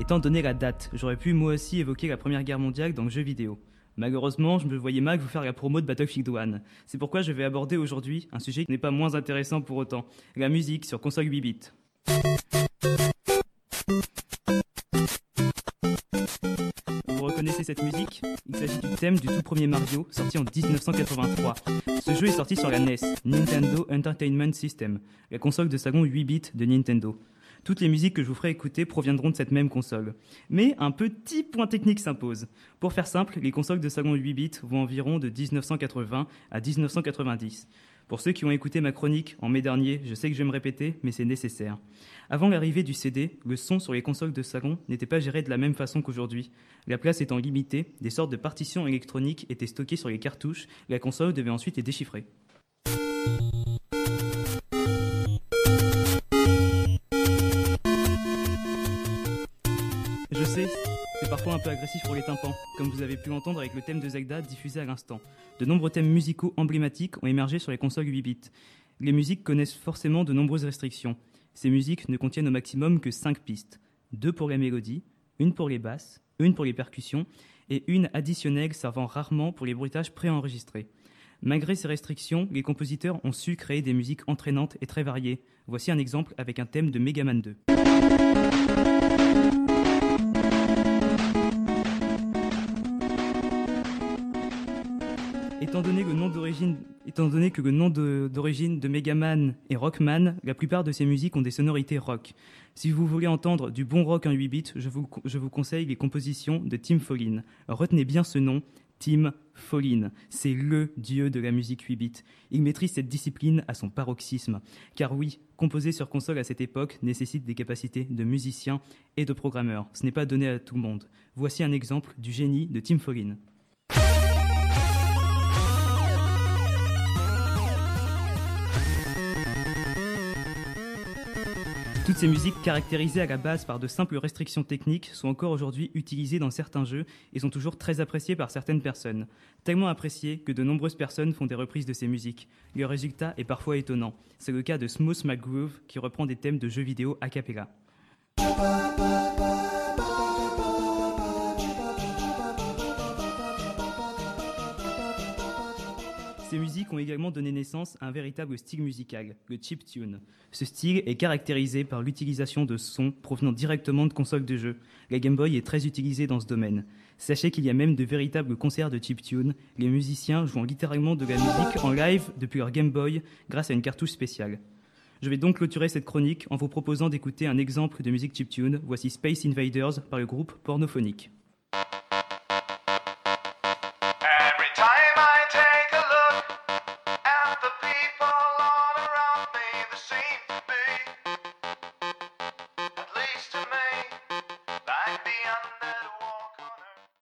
Étant donné la date, j'aurais pu moi aussi évoquer la Première Guerre mondiale dans le jeu vidéo. Malheureusement, je me voyais mal vous faire la promo de Battlefield 1. C'est pourquoi je vais aborder aujourd'hui un sujet qui n'est pas moins intéressant pour autant, la musique sur console 8 bits. Vous reconnaissez cette musique? Il s'agit du thème du tout premier Mario, sorti en 1983. Ce jeu est sorti sur la NES, Nintendo Entertainment System, la console de salon 8 bits de Nintendo. Toutes les musiques que je vous ferai écouter proviendront de cette même console. Mais un petit point technique s'impose. Pour faire simple, les consoles de salon 8 bits vont environ de 1980 à 1990. Pour ceux qui ont écouté ma chronique en mai dernier, je sais que je vais me répéter, mais c'est nécessaire. Avant l'arrivée du CD, le son sur les consoles de salon n'était pas géré de la même façon qu'aujourd'hui. La place étant limitée, des sortes de partitions électroniques étaient stockées sur les cartouches, la console devait ensuite les déchiffrer. Peu agressif pour les tympans, comme vous avez pu l'entendre avec le thème de Zelda diffusé à l'instant. De nombreux thèmes musicaux emblématiques ont émergé sur les consoles 8 bits. Les musiques connaissent forcément de nombreuses restrictions. Ces musiques ne contiennent au maximum que 5 pistes. Deux pour les mélodies, une pour les basses, une pour les percussions et une additionnelle servant rarement pour les bruitages préenregistrés. Malgré ces restrictions, les compositeurs ont su créer des musiques entraînantes et très variées. Voici un exemple avec un thème de Mega Man 2. Étant donné, le nom étant donné que le nom de- d'origine de, Megaman est Rockman, la plupart de ces musiques ont des sonorités rock. Si vous voulez entendre du bon rock en 8 bits, je vous, je vous conseille les compositions de Tim Follin. Retenez bien ce nom, Tim Follin. C'est le dieu de la musique 8 bits. Il maîtrise cette discipline à son paroxysme. Car oui, composer sur console à cette époque nécessite des capacités de musicien et de programmeur. Ce n'est pas donné à tout le monde. Voici un exemple du génie de Tim Follin. Toutes ces musiques caractérisées à la base par de simples restrictions techniques sont encore aujourd'hui utilisées dans certains jeux et sont toujours très appréciées par certaines personnes. Tellement appréciées que de nombreuses personnes font des reprises de ces musiques. Le résultat est parfois étonnant. C'est le cas de Smooth McGroove qui reprend des thèmes de jeux vidéo a cappella. Ces musiques ont également donné naissance à un véritable style musical, le chiptune. Ce style est caractérisé par l'utilisation de sons provenant directement de consoles de jeux. La Game Boy est très utilisée dans ce domaine. Sachez qu'il y a même de véritables concerts de chiptune, les musiciens jouant littéralement de la musique en live depuis leur Game Boy grâce à une cartouche spéciale. Je vais donc clôturer cette chronique en vous proposant d'écouter un exemple de musique chiptune. Voici Space Invaders par le groupe Pornophonique. up.